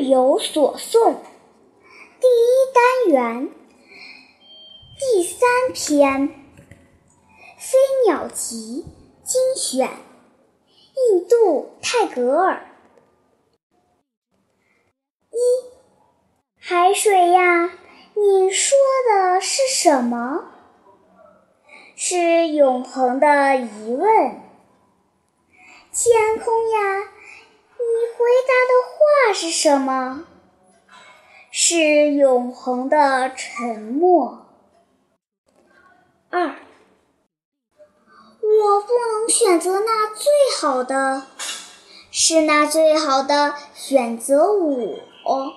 有所诵，第一单元第三篇《飞鸟集》精选，印度泰戈尔。一海水呀，你说的是什么？是永恒的疑问。天空呀。是什么？是永恒的沉默。二，我不能选择那最好的，是那最好的选择我。